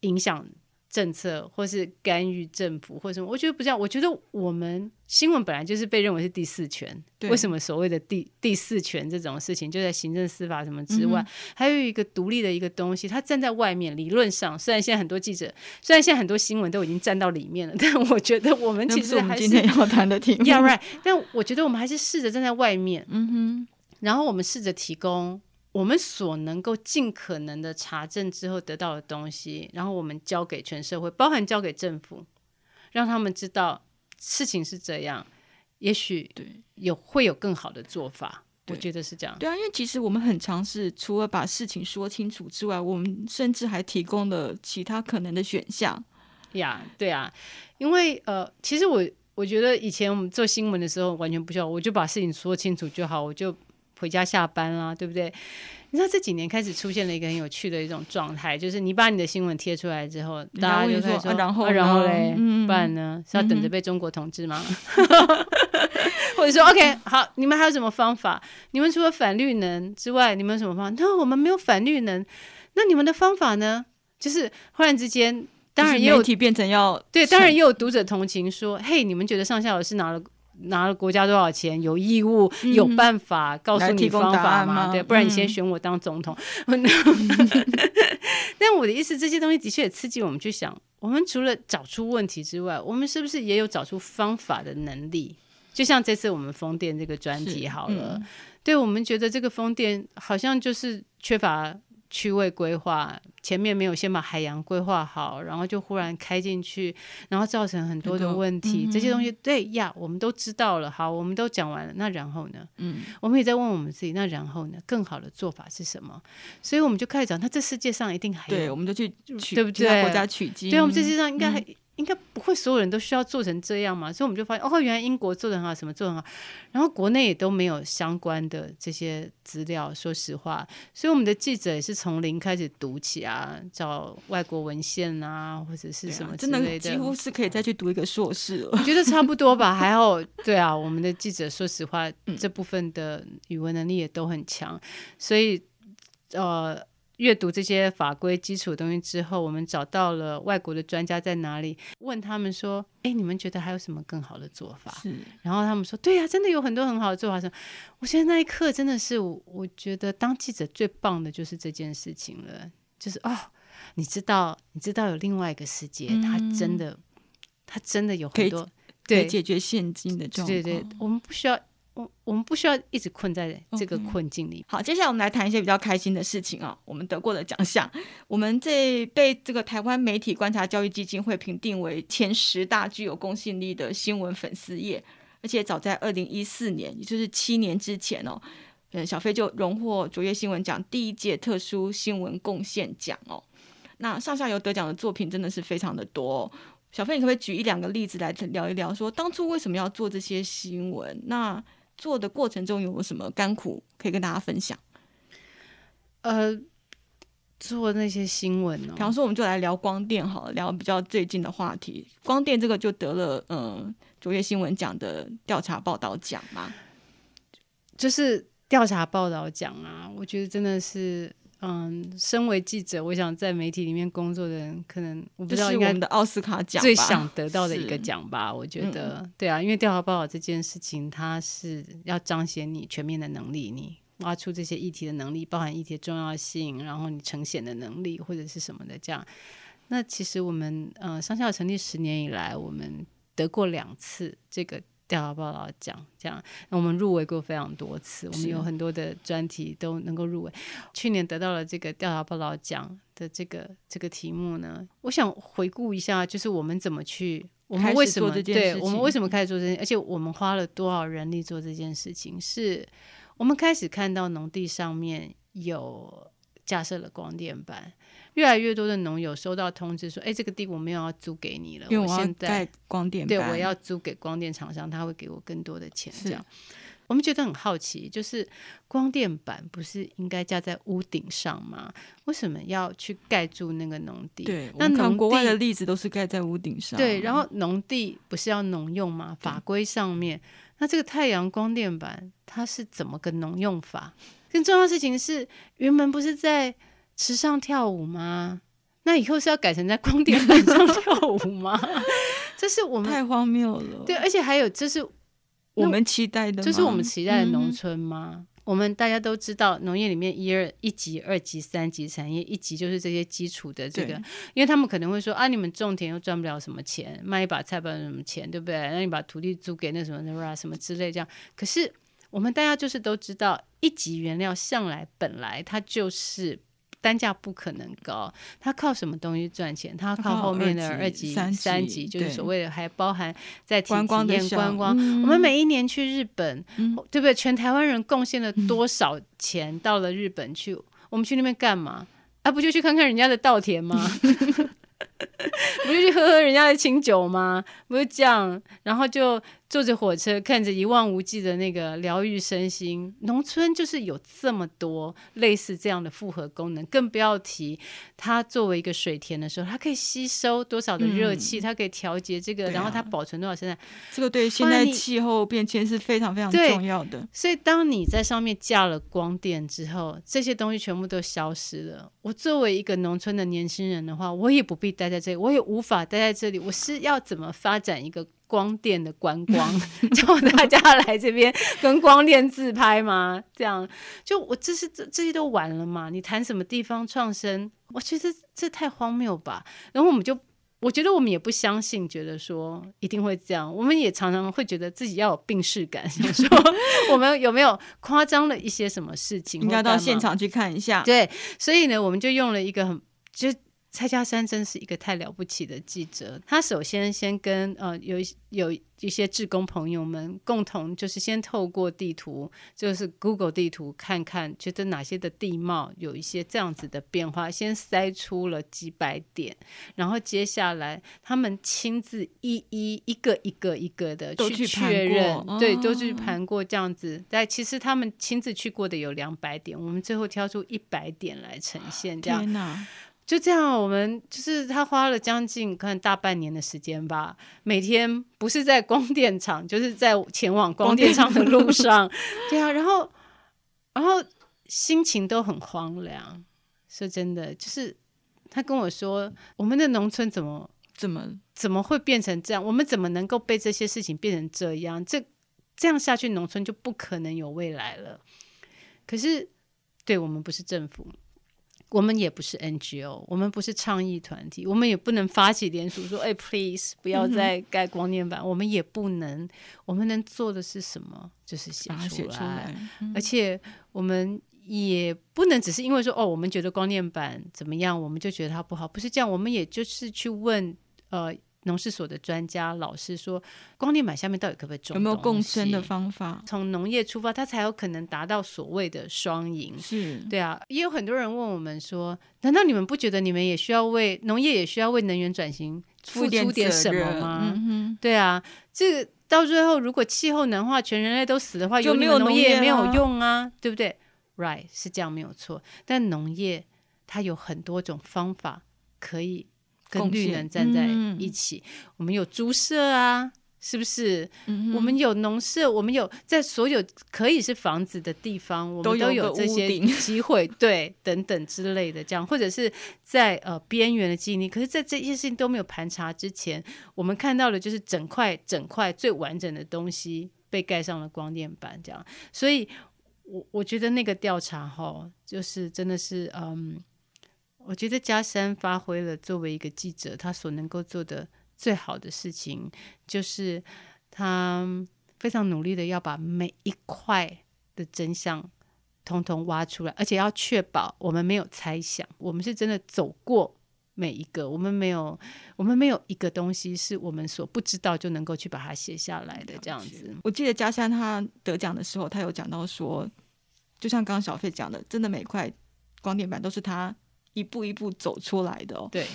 影响政策，或是干预政府，或什么。我觉得不这样。我觉得我们新闻本来就是被认为是第四权。为什么所谓的第第四权这种事情，就在行政司法什么之外，嗯、还有一个独立的一个东西，它站在外面。理论上，虽然现在很多记者，虽然现在很多新闻都已经站到里面了，但我觉得我们其实还是，是今天要谈的题目。Yeah, right。但我觉得我们还是试着站在外面。嗯哼。然后我们试着提供。我们所能够尽可能的查证之后得到的东西，然后我们交给全社会，包含交给政府，让他们知道事情是这样，也许对有会有更好的做法。我觉得是这样。对啊，因为其实我们很尝试，除了把事情说清楚之外，我们甚至还提供了其他可能的选项。呀，对啊，因为呃，其实我我觉得以前我们做新闻的时候完全不需要，我就把事情说清楚就好，我就。回家下班啦，对不对？你知道这几年开始出现了一个很有趣的一种状态，就是你把你的新闻贴出来之后，大家就会说，啊、然后、啊、然后嘞、嗯，不然呢是要等着被中国统治吗？嗯、或者说，OK，好，你们还有什么方法？你们除了反绿能之外，你们有什么方法？那我们没有反绿能，那你们的方法呢？就是忽然之间，当然也有媒体变成要对，当然也有读者同情说，嘿，你们觉得上下游是拿了。拿了国家多少钱，有义务、嗯、有办法告诉你方法吗？对，不然你先选我当总统。嗯、但我的意思，这些东西的确也刺激我们去想：我们除了找出问题之外，我们是不是也有找出方法的能力？就像这次我们风电这个专题好了，嗯、对我们觉得这个风电好像就是缺乏。区位规划前面没有先把海洋规划好，然后就忽然开进去，然后造成很多的问题。嗯、这些东西对呀，我们都知道了。好，我们都讲完了。那然后呢？嗯，我们也在问我们自己。那然后呢？更好的做法是什么？所以我们就开始讲。那这世界上一定还有，对，我们就去取，对不对？国家取经。对，我们这世界上应该还。嗯应该不会所有人都需要做成这样嘛，所以我们就发现哦，原来英国做的很好，什么做得很好，然后国内也都没有相关的这些资料。说实话，所以我们的记者也是从零开始读起啊，找外国文献啊，或者是什么之类的，啊、真的几乎是可以再去读一个硕士了。我觉得差不多吧，还好。对啊，我们的记者说实话，这部分的语文能力也都很强，所以呃。阅读这些法规基础的东西之后，我们找到了外国的专家在哪里，问他们说：“哎，你们觉得还有什么更好的做法？”是，然后他们说：“对呀，真的有很多很好的做法。”说：“我觉得那一刻真的是我，我觉得当记者最棒的就是这件事情了，就是哦，你知道，你知道有另外一个世界，它真的，它真的有很多可以解决现金的状况。对对，我们不需要。”我我们不需要一直困在这个困境里。Okay. 好，接下来我们来谈一些比较开心的事情啊。我们得过的奖项，我们这被这个台湾媒体观察教育基金会评定为前十大具有公信力的新闻粉丝业，而且早在二零一四年，也就是七年之前哦，嗯，小飞就荣获卓越新闻奖第一届特殊新闻贡献奖哦。那上下游得奖的作品真的是非常的多哦。小飞，你可不可以举一两个例子来聊一聊，说当初为什么要做这些新闻？那做的过程中有什么甘苦可以跟大家分享？呃，做那些新闻呢、哦？比方说，我们就来聊光电好了，聊比较最近的话题。光电这个就得了嗯卓越新闻奖的调查报道奖嘛，就是调查报道奖啊，我觉得真的是。嗯，身为记者，我想在媒体里面工作的人，可能我不知道应该我们的奥斯卡奖最想得到的一个奖吧。我觉得，嗯、对啊，因为调查报道这件事情，它是要彰显你全面的能力，你挖出这些议题的能力，包含议题的重要性，然后你呈现的能力或者是什么的这样。那其实我们，呃，商校成立十年以来，我们得过两次这个。调查报道奖这样，那我们入围过非常多次，我们有很多的专题都能够入围。去年得到了这个调查报道奖的这个这个题目呢，我想回顾一下，就是我们怎么去，我们为什么对，我们为什么开始做这件，而且我们花了多少人力做这件事情？是我们开始看到农地上面有架设了光电板。越来越多的农友收到通知说：“哎，这个地我没有要租给你了，因为我现在光电对，我要租给光电厂商，他会给我更多的钱。”这样，我们觉得很好奇，就是光电板不是应该架在屋顶上吗？为什么要去盖住那个农地？对，那农国外的例子都是盖在屋顶上。对，然后农地不是要农用吗？法规上面，那这个太阳光电板它是怎么个农用法？更重要的事情是，云门不是在。池上跳舞吗？那以后是要改成在光电板上跳舞吗？这是我们太荒谬了。对，而且还有，这是我们期待的，这是我们期待的农村吗？嗯、我们大家都知道，农业里面一二一级、二级、三级产业，一级就是这些基础的这个，因为他们可能会说啊，你们种田又赚不了什么钱，卖一把菜不了什么钱，对不对？那你把土地租给那什么什么什么之类这样。可是我们大家就是都知道，一级原料向来本来它就是。单价不可能高，它靠什么东西赚钱？它靠后面的二级、三级，三级就是所谓的还包含在体验观光，观光。嗯、我们每一年去日本，嗯、对不对？全台湾人贡献了多少钱到了日本去？嗯、我们去那边干嘛？啊，不就去看看人家的稻田吗？不就去喝喝人家的清酒吗？不是这样，然后就。坐着火车，看着一望无际的那个疗愈身心，农村就是有这么多类似这样的复合功能，更不要提它作为一个水田的时候，它可以吸收多少的热气，嗯、它可以调节这个，啊、然后它保存多少生产。这个对现在气候变迁是非常非常重要的。所以当你在上面架了光电之后，这些东西全部都消失了。我作为一个农村的年轻人的话，我也不必待在这里，我也无法待在这里。我是要怎么发展一个光电的观光，叫大家来这边跟光电自拍吗？这样就我这是这这些都完了嘛？你谈什么地方创生？我觉得这太荒谬吧。然后我们就。我觉得我们也不相信，觉得说一定会这样。我们也常常会觉得自己要有病逝感，想说我们有没有夸张了一些什么事情？应该到现场去看一下。对，所以呢，我们就用了一个很就。蔡家山真是一个太了不起的记者。他首先先跟呃有有一些志工朋友们共同，就是先透过地图，就是 Google 地图看看，觉得哪些的地貌有一些这样子的变化，先筛出了几百点，然后接下来他们亲自一一一个一个一个的去确认，对，都去盘过这样子。但其实他们亲自去过的有两百点，我们最后挑出一百点来呈现，这样。就这样，我们就是他花了将近可能大半年的时间吧，每天不是在光电厂，就是在前往光电厂的路上。对啊，然后然后心情都很荒凉。说真的，就是他跟我说，我们的农村怎么怎么怎么会变成这样？我们怎么能够被这些事情变成这样？这这样下去，农村就不可能有未来了。可是，对，我们不是政府。我们也不是 NGO，我们不是倡议团体，我们也不能发起联署说：“哎，please，不要再盖光电板。嗯”我们也不能，我们能做的是什么？就是写出来。而且我们也不能只是因为说：“哦，我们觉得光电板怎么样，我们就觉得它不好。”不是这样，我们也就是去问呃。农事所的专家老师说，光电板下面到底可不可以种？有没有共生的方法？从农业出发，它才有可能达到所谓的双赢。是，对啊。也有很多人问我们说，难道你们不觉得你们也需要为农业也需要为能源转型付出点什么吗？嗯、对啊，这个到最后如果气候暖化，全人类都死的话，有没有农业也没有用啊，对不对？Right，是这样没有错。但农业它有很多种方法可以。跟绿能站在一起，嗯、我们有猪舍啊，是不是？嗯、我们有农舍，我们有在所有可以是房子的地方，我们都有这些机会，对，等等之类的，这样或者是在呃边缘的经历。可是，在这些事情都没有盘查之前，我们看到的就是整块整块最完整的东西被盖上了光电板，这样。所以我我觉得那个调查哈，就是真的是嗯。我觉得嘉山发挥了作为一个记者，他所能够做的最好的事情，就是他非常努力的要把每一块的真相通通挖出来，而且要确保我们没有猜想，我们是真的走过每一个，我们没有，我们没有一个东西是我们所不知道就能够去把它写下来的这样子。我记得嘉山他得奖的时候，他有讲到说，就像刚刚小费讲的，真的每块光电板都是他。一步一步走出来的哦。对，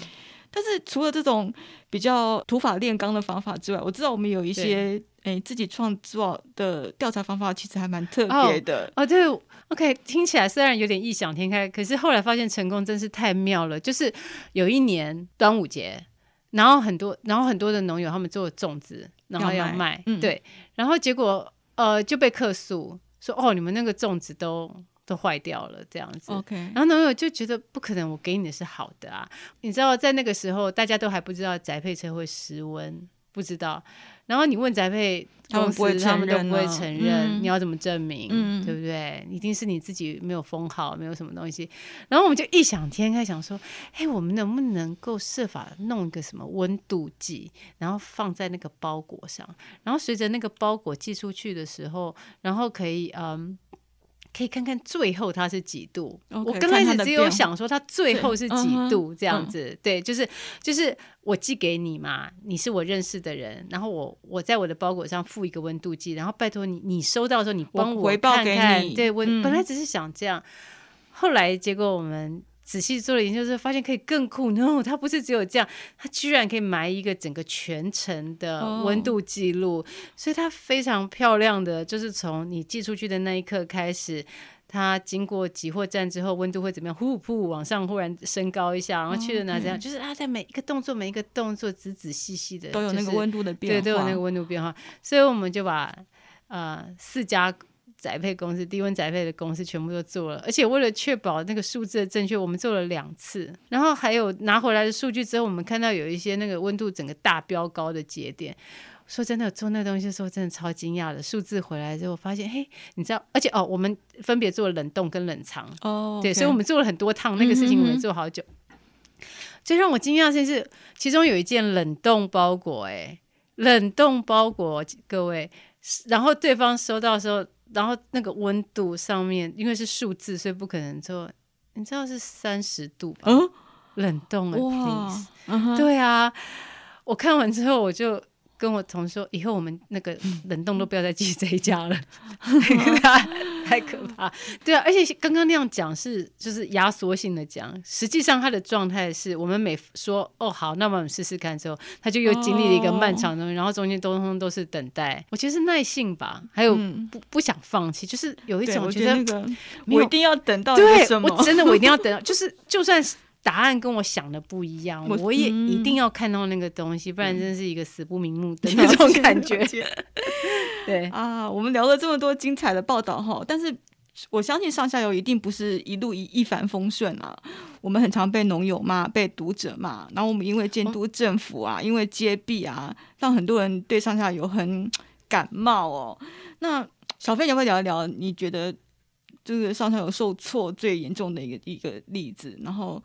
但是除了这种比较土法炼钢的方法之外，我知道我们有一些诶自己创作的调查方法，其实还蛮特别的。哦，对，OK，听起来虽然有点异想天开，可是后来发现成功真是太妙了。就是有一年端午节，然后很多，然后很多的农友他们做了粽子，然后要卖，要卖嗯、对，然后结果呃就被客诉说哦，你们那个粽子都。都坏掉了，这样子。OK，然后男友就觉得不可能，我给你的是好的啊。你知道，在那个时候，大家都还不知道宅配车会失温，不知道。然后你问宅配公司，他们，他们都不会承认。嗯、你要怎么证明？嗯、对不对？一定是你自己没有封好，没有什么东西。然后我们就异想天开，想说：哎，我们能不能够设法弄一个什么温度计，然后放在那个包裹上，然后随着那个包裹寄出去的时候，然后可以嗯。可以看看最后它是几度。Okay, 我刚开始只有想说它最后是几度这样子，嗯、对，就是就是我寄给你嘛，你是我认识的人，然后我我在我的包裹上附一个温度计，然后拜托你，你收到的时候你帮我看看，对我、嗯、本来只是想这样，后来结果我们。仔细做了研究之后，发现可以更酷。No，它不是只有这样，它居然可以埋一个整个全程的温度记录，oh. 所以它非常漂亮的，就是从你寄出去的那一刻开始，它经过集货站之后，温度会怎么样？呼呼往上忽然升高一下，然后去了哪这样.就是它在每一个动作，每一个动作仔仔细细的，都有那个温度的变化，对，都有那个温度变化。所以我们就把呃四家。宅配公司、低温宅配的公司全部都做了，而且为了确保那个数字的正确，我们做了两次。然后还有拿回来的数据之后，我们看到有一些那个温度整个大飙高的节点。说真的，做那东西的时候真的超惊讶的。数字回来之后发现，嘿，你知道，而且哦，我们分别做了冷冻跟冷藏。哦，对.所以我们做了很多趟，那个事情我们做好久。最让我惊讶的是，其中有一件冷冻包裹，哎，冷冻包裹，各位，然后对方收到的时候，然后那个温度上面，因为是数字，所以不可能做，你知道是三十度吧？嗯，冷冻的哇，uh-huh. 对啊，我看完之后我就。跟我同事说，以后我们那个冷冻都不要再寄这一家了，太可怕。对啊，而且刚刚那样讲是就是压缩性的讲，实际上他的状态是我们每说哦好，那么我们试试看之后，他就又经历了一个漫长的，哦、然后中间通通都是等待。我觉得是耐性吧，还有不、嗯、不想放弃，就是有一种觉得，我，觉得、那个、我一定要等到 对，我真的我一定要等到，就是就算是。答案跟我想的不一样，我，我也一定要看到那个东西，嗯、不然真是一个死不瞑目的 那种感觉。对啊，我们聊了这么多精彩的报道哈，但是我相信上下游一定不是一路一一帆风顺啊。我们很常被农友骂，被读者骂，然后我们因为监督政府啊，哦、因为揭弊啊，让很多人对上下游很感冒哦。那小飞，你要不要聊一聊？你觉得就是上下游受挫最严重的一个一个例子？然后。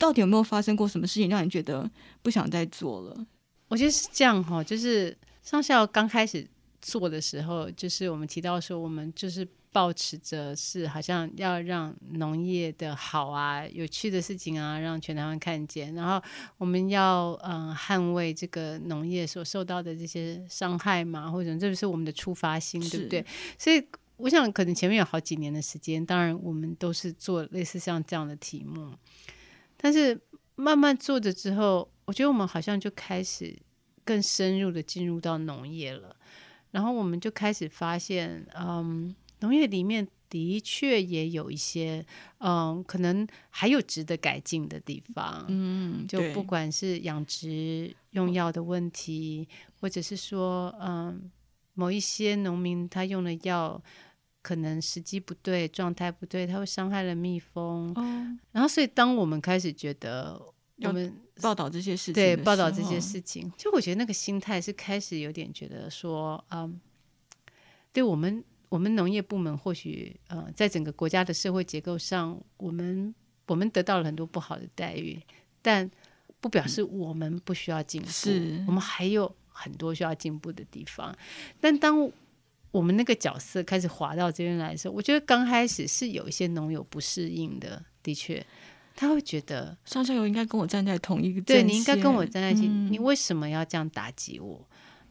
到底有没有发生过什么事情让你觉得不想再做了？我觉得是这样哈，就是上校刚开始做的时候，就是我们提到说，我们就是抱持着是好像要让农业的好啊、有趣的事情啊，让全台湾看见，然后我们要嗯捍卫这个农业所受到的这些伤害嘛，或者这是我们的出发心，对不对？所以我想，可能前面有好几年的时间，当然我们都是做类似像这样的题目。但是慢慢做着之后，我觉得我们好像就开始更深入的进入到农业了，然后我们就开始发现，嗯，农业里面的确也有一些，嗯，可能还有值得改进的地方，嗯，就不管是养殖用药的问题，或者是说，嗯，某一些农民他用的药。可能时机不对，状态不对，它会伤害了蜜蜂。哦。然后，所以当我们开始觉得我们报道这些事情，对，报道这些事情，就我觉得那个心态是开始有点觉得说，嗯，对我们我们农业部门或许呃，在整个国家的社会结构上，我们我们得到了很多不好的待遇，但不表示我们不需要进步。是，我们还有很多需要进步的地方。但当我们那个角色开始滑到这边来的时候，我觉得刚开始是有一些农友不适应的。的确，他会觉得上下游应该跟我站在同一个，对，你应该跟我站在一起，嗯，你为什么要这样打击我？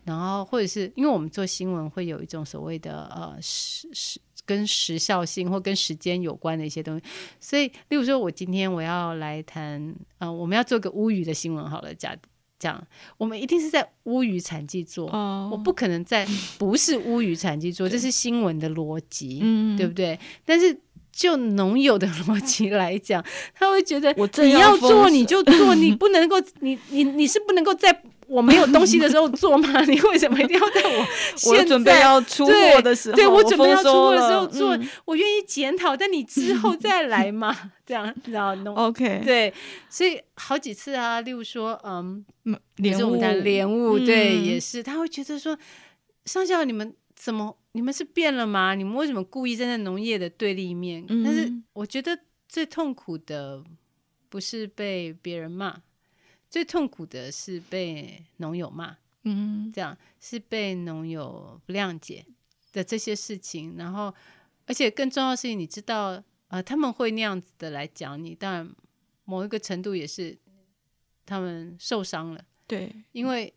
然后或者是因为我们做新闻会有一种所谓的呃时时跟时效性或跟时间有关的一些东西，所以例如说我今天我要来谈，呃，我们要做个乌鱼的新闻好了，假这样，我们一定是在乌鱼产季做，oh. 我不可能在 不是乌鱼产季做，这是新闻的逻辑，嗯，对不对？但是就农友的逻辑 来讲，他会觉得你要做你就做，你不能够，你你你是不能够在。我没有东西的时候做吗？你为什么一定要在我 我准备要出货的时候？对，对我准备要出货的时候做，嗯、我愿意检讨，但你之后再来嘛，这样然后弄 OK。对，所以好几次啊，例如说，嗯，莲雾，莲雾，对，嗯、也是，他会觉得说，上校你们怎么，你们是变了吗？你们为什么故意站在农业的对立面？嗯、但是我觉得最痛苦的不是被别人骂。最痛苦的是被农友骂，嗯，这样是被农友不谅解的这些事情，然后，而且更重要的是，你知道，呃，他们会那样子的来讲你，当然某一个程度也是他们受伤了，对，因为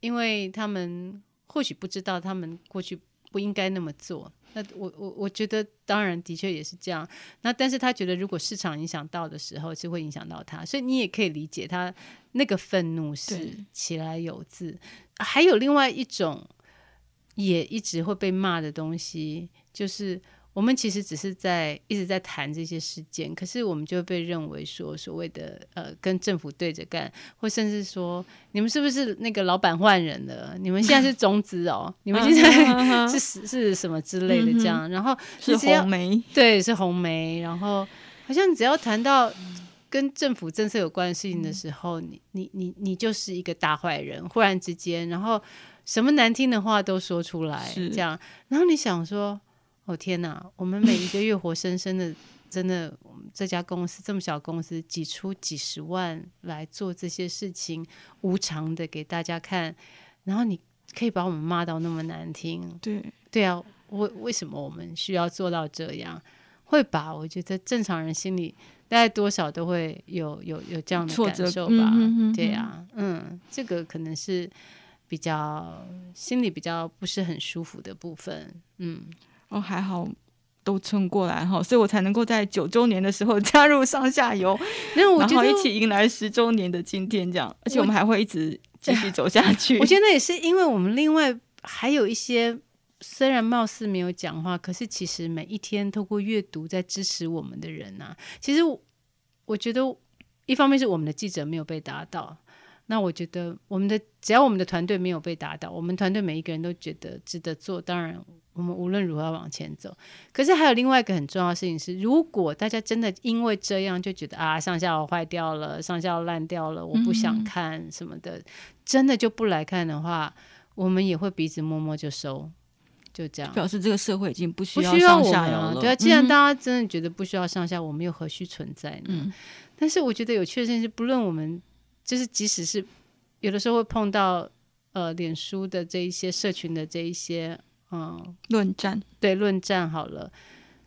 因为他们或许不知道，他们过去不应该那么做。那我我我觉得当然的确也是这样。那但是他觉得如果市场影响到的时候，是会影响到他，所以你也可以理解他那个愤怒是起来有字。还有另外一种也一直会被骂的东西，就是我们其实只是在一直在谈这些事件，可是我们就被认为说所谓的呃跟政府对着干，或甚至说你们是不是那个老板换人了？你们现在是中资哦，你们现在 是是是什么之类的这样，然后是红梅，对，是红梅，然后好像只要谈到跟政府政策有关的事情的时候，你你你你就是一个大坏人，忽然之间，然后什么难听的话都说出来，这样，然后你想说。哦天哪！我们每一个月活生生的，真的，这家公司这么小公司挤出几十万来做这些事情，无偿的给大家看，然后你可以把我们骂到那么难听，对对啊，为为什么我们需要做到这样？会吧？我觉得正常人心里大概多少都会有有有这样的感受吧？对啊，嗯，这个可能是比较心里比较不是很舒服的部分，嗯。哦，还好都撑过来哈，所以我才能够在九周年的时候 加入上下游，然后一起迎来十周年的今天，这样，而且我们还会一直继续走下去。我觉得也是因为我们另外还有一些虽然貌似没有讲话，可是其实每一天透过阅读在支持我们的人呐、啊。其实我觉得一方面是我们的记者没有被打倒，那我觉得我们的只要我们的团队没有被打倒，我们团队每一个人都觉得值得做，当然。我们无论如何要往前走，可是还有另外一个很重要的事情是，如果大家真的因为这样就觉得啊，上下游坏掉了，上下游烂掉了，我不想看什么的，嗯、真的就不来看的话，我们也会鼻子摸摸就收，就这样表示这个社会已经不需要上下游了。了对啊，既然大家真的觉得不需要上下，我们又何须存在呢？嗯、但是我觉得有趣的是，不论我们就是即使是有的时候会碰到呃，脸书的这一些社群的这一些。嗯，论战。对论战好了，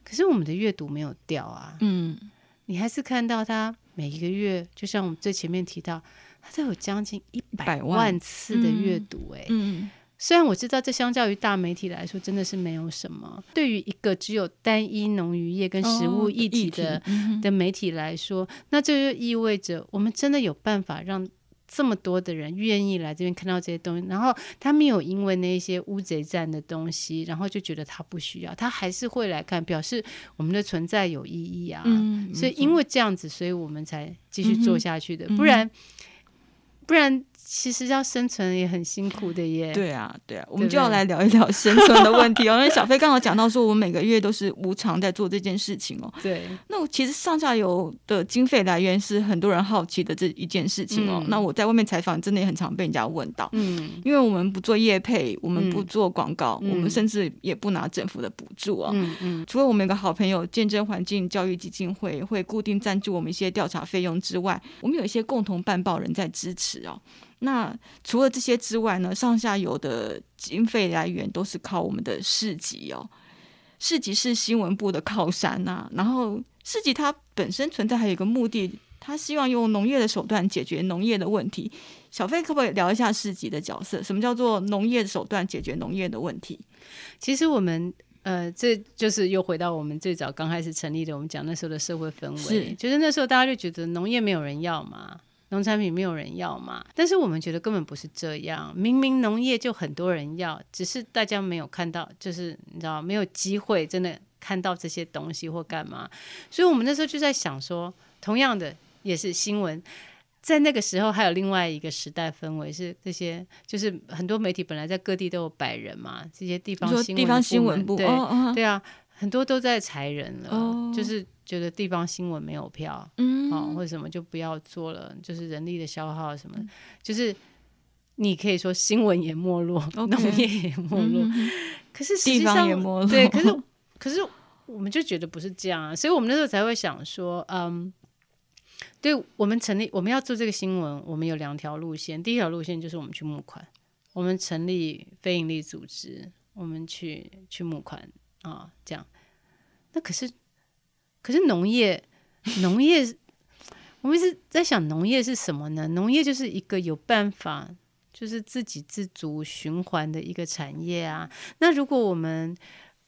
可是我们的阅读没有掉啊。嗯，你还是看到他每一个月，就像我们最前面提到，他都有将近一百万次的阅读、欸。哎，嗯，虽然我知道这相较于大媒体来说真的是没有什么，对于一个只有单一农渔业跟食物一体的、的媒体来说，那这就意味着我们真的有办法让。这么多的人愿意来这边看到这些东西，然后他没有因为那些乌贼战的东西，然后就觉得他不需要，他还是会来看，表示我们的存在有意义啊。嗯，所以因为这样子，所以我们才继续做下去的，嗯、不然，不然。其实要生存也很辛苦的耶。对啊，对啊，我们就要来聊一聊生存的问题哦。因为小飞刚好讲到说，我们每个月都是无偿在做这件事情哦。对。那我其实上下游的经费来源是很多人好奇的这一件事情哦。嗯、那我在外面采访，真的也很常被人家问到。嗯。因为我们不做业配，我们不做广告，嗯、我们甚至也不拿政府的补助哦。嗯嗯。除了我们有个好朋友见证环境教育基金会会固定赞助我们一些调查费用之外，我们有一些共同办报人在支持哦。那除了这些之外呢，上下游的经费来源都是靠我们的市集哦。市集是新闻部的靠山呐、啊，然后市集它本身存在还有一个目的，它希望用农业的手段解决农业的问题。小飞可不可以聊一下市集的角色？什么叫做农业的手段解决农业的问题？其实我们呃，这就是又回到我们最早刚开始成立的，我们讲那时候的社会氛围，是就是那时候大家就觉得农业没有人要嘛。农产品没有人要嘛？但是我们觉得根本不是这样，明明农业就很多人要，只是大家没有看到，就是你知道没有机会真的看到这些东西或干嘛。所以我们那时候就在想说，同样的也是新闻，在那个时候还有另外一个时代氛围是这些，就是很多媒体本来在各地都有百人嘛，这些地方新闻，地方新闻部，对、对啊，很多都在裁人了，哦、就是。觉得地方新闻没有票，嗯，哦，或者什么就不要做了，就是人力的消耗什么，嗯、就是你可以说新闻也没落，农业也没落，嗯、可是实际上也没落，对，可是可是我们就觉得不是这样啊，所以我们那时候才会想说，嗯，对我们成立我们要做这个新闻，我们有两条路线，第一条路线就是我们去募款，我们成立非营利组织，我们去去募款啊、哦，这样，那可是。可是农业，农业，我们一直在想农业是什么呢？农业就是一个有办法，就是自给自足循环的一个产业啊。那如果我们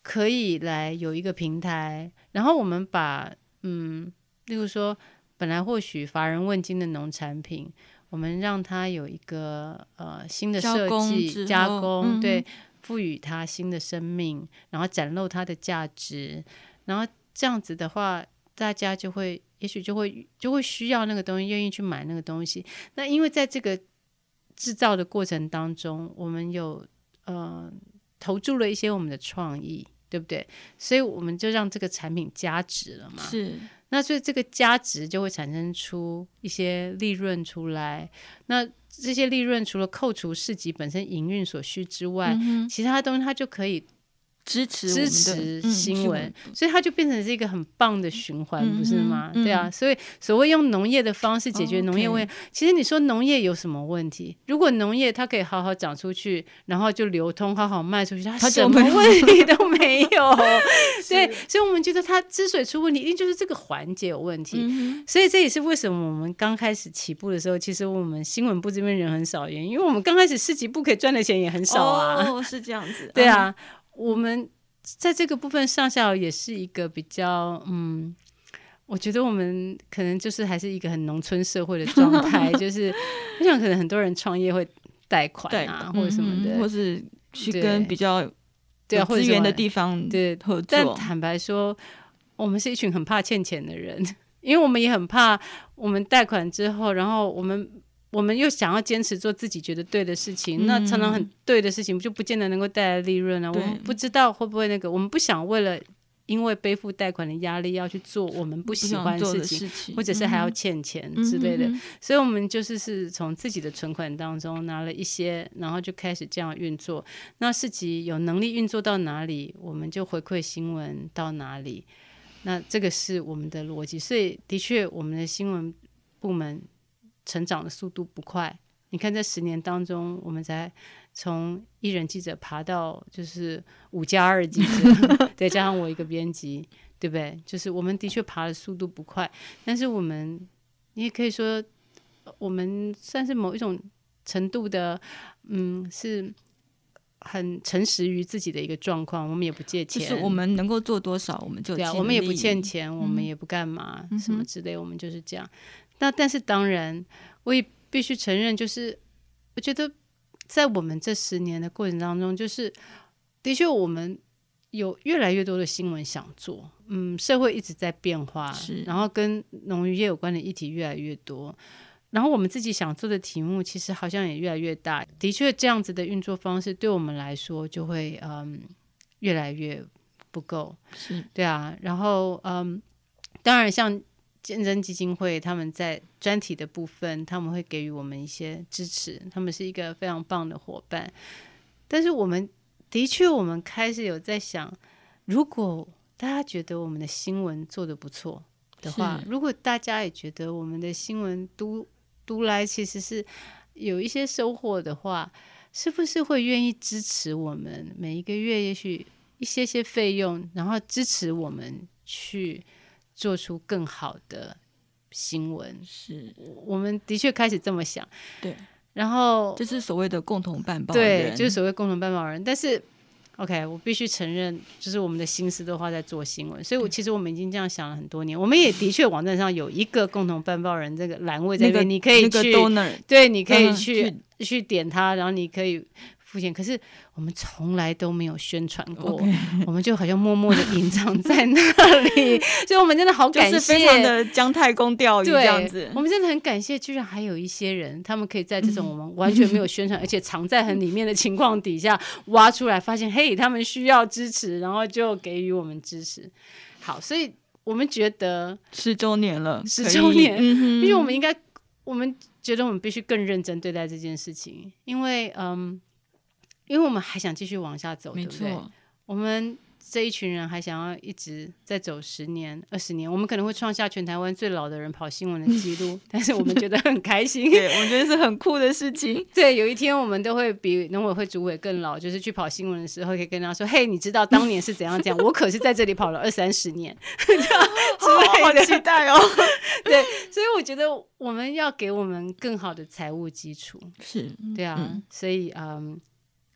可以来有一个平台，然后我们把，嗯，例如说，本来或许乏人问津的农产品，我们让它有一个呃新的设计加工，对。赋予它新的生命，然后展露它的价值，然后这样子的话，大家就会，也许就会就会需要那个东西，愿意去买那个东西。那因为在这个制造的过程当中，我们有呃投注了一些我们的创意，对不对？所以我们就让这个产品加值了嘛。是。那所以这个加值就会产生出一些利润出来。那这些利润除了扣除市集本身营运所需之外，嗯、其他的东西它就可以。支持支持新闻，嗯、所以它就变成是一个很棒的循环，嗯、不是吗？嗯、对啊，所以所谓用农业的方式解决农业问题，哦 okay、其实你说农业有什么问题？如果农业它可以好好长出去，然后就流通，好好卖出去，它什么问题都没有。对，所以我们觉得它之所以出问题，一定就是这个环节有问题。嗯、所以这也是为什么我们刚开始起步的时候，其实我们新闻部这边人很少，原因，因为我们刚开始市集部可以赚的钱也很少啊。哦，是这样子。对啊。嗯我们在这个部分上下也是一个比较，嗯，我觉得我们可能就是还是一个很农村社会的状态，就是我想可能很多人创业会贷款啊，或者什么的，或是去跟比较对啊资源的地方对合作。但坦白说，我们是一群很怕欠钱的人，因为我们也很怕我们贷款之后，然后我们。我们又想要坚持做自己觉得对的事情，嗯、那常常很对的事情就不见得能够带来利润啊。我们不知道会不会那个，我们不想为了因为背负贷款的压力要去做我们不喜欢的事情，事情或者是还要欠钱之类的。所以，我们就是是从自己的存款当中拿了一些，然后就开始这样运作。那市集有能力运作到哪里，我们就回馈新闻到哪里。那这个是我们的逻辑。所以，的确，我们的新闻部门。成长的速度不快，你看这十年当中，我们才从一人记者爬到就是五加二记者，再加上我一个编辑，对不对？就是我们的确爬的速度不快，但是我们你也可以说，我们算是某一种程度的，嗯，是很诚实于自己的一个状况。我们也不借钱，就是我们能够做多少，我们就对啊，我们也不欠钱，我们也不干嘛、嗯、什么之类，我们就是这样。那但是当然，我也必须承认，就是我觉得在我们这十年的过程当中，就是的确我们有越来越多的新闻想做，嗯，社会一直在变化，是，然后跟农渔业有关的议题越来越多，然后我们自己想做的题目其实好像也越来越大。的确，这样子的运作方式对我们来说就会嗯越来越不够，是对啊，然后嗯，当然像。见证基金会他们在专题的部分，他们会给予我们一些支持，他们是一个非常棒的伙伴。但是我们的确，我们开始有在想，如果大家觉得我们的新闻做的不错的话，如果大家也觉得我们的新闻读读来其实是有一些收获的话，是不是会愿意支持我们每一个月，也许一些些费用，然后支持我们去。做出更好的新闻，是我们的确开始这么想。对，然后就是所谓的共同办报人，对，就是所谓共同办报人。但是，OK，我必须承认，就是我们的心思都花在做新闻，所以我其实我们已经这样想了很多年。我们也的确网站上有一个共同办报人这个栏位在那边，你可以去，对，你可以去去点它，然后你可以。付钱，可是我们从来都没有宣传过.我们就好像默默的隐藏在那里，所以我们真的好感谢，就是非常的姜太公钓鱼这样子。我们真的很感谢，居然还有一些人，他们可以在这种我们完全没有宣传，而且藏在很里面的情况底下挖出来，发现嘿，他们需要支持，然后就给予我们支持。好，所以我们觉得十周年了，十周年，因为我们应该，我们觉得我们必须更认真对待这件事情，因为嗯。因为我们还想继续往下走，没错，对不对？我们这一群人还想要一直再走十年、二十年，我们可能会创下全台湾最老的人跑新闻的记录，但是我们觉得很开心，对，我觉得是很酷的事情。对，有一天我们都会比农委会主委更老，就是去跑新闻的时候，可以跟他说：“嘿，你知道当年是怎样怎样？我可是在这里跑了二三十年。”好，好期待哦！对，所以我觉得我们要给我们更好的财务基础，是对啊，嗯、所以嗯。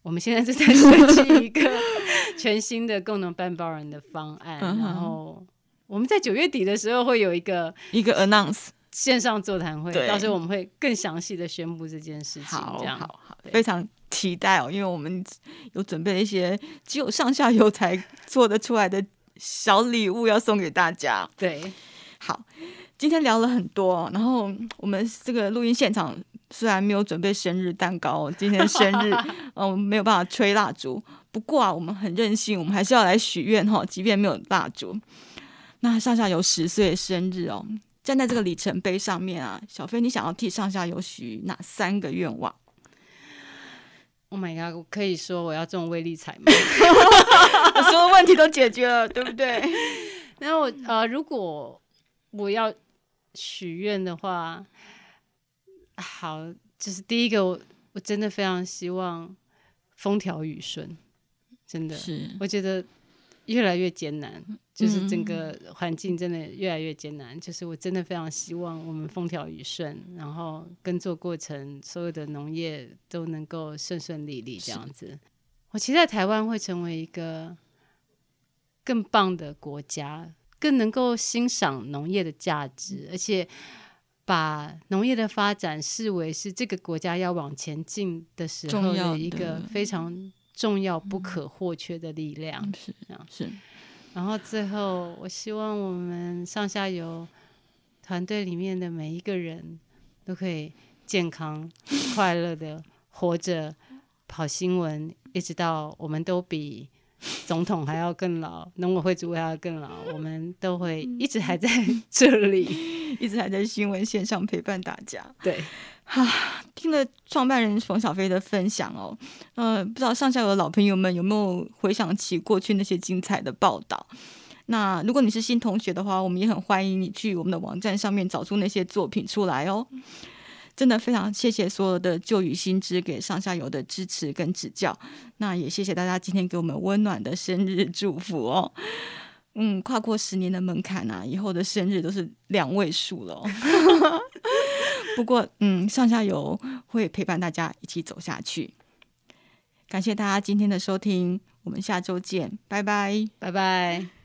我们现在正在设计一个 全新的共同办包人的方案，然后我们在九月底的时候会有一个一个 announce，线上座谈会，到时候我们会更详细的宣布这件事情。好，这样。好好，对。非常期待哦，因为我们有准备了一些只有上下游才做得出来的小礼物要送给大家。对，好，今天聊了很多，然后我们这个录音现场虽然没有准备生日蛋糕，今天生日，嗯、呃，没有办法吹蜡烛。不过啊，我们很任性，我们还是要来许愿哈，即便没有蜡烛。那上下游十岁生日哦，站在这个里程碑上面啊，小飞，你想要替上下游许哪三个愿望？Oh my god！我可以说我要中威力彩吗？所有问题都解决了，对不对？然后呃，如果我要许愿的话，好，就是第一个，我我真的非常希望风调雨顺。真的是，我觉得越来越艰难，就是整个环境真的越来越艰难。嗯、就是我真的非常希望我们风调雨顺，然后耕作过程所有的农业都能够顺顺利利这样子。我期待台湾会成为一个更棒的国家，更能够欣赏农业的价值，而且把农业的发展视为是这个国家要往前进的时候的一个非常。重要不可或缺的力量，嗯、是这样是。然后最后，我希望我们上下游团队里面的每一个人都可以健康 快乐的活着，跑新闻，一直到我们都比 总统还要更老，农委会主委还要更老，我们都会一直还在这里，一直还在新闻线上陪伴大家。对。哈、啊，听了创办人冯小飞的分享哦，呃，不知道上下游的老朋友们有没有回想起过去那些精彩的报道？那如果你是新同学的话，我们也很欢迎你去我们的网站上面找出那些作品出来哦。真的非常谢谢所有的旧雨新知给上下游的支持跟指教，那也谢谢大家今天给我们温暖的生日祝福哦。嗯，跨过十年的门槛啊，以后的生日都是两位数了哦。不过，嗯，上下游会陪伴大家一起走下去。感谢大家今天的收听，我们下周见，拜拜，拜拜。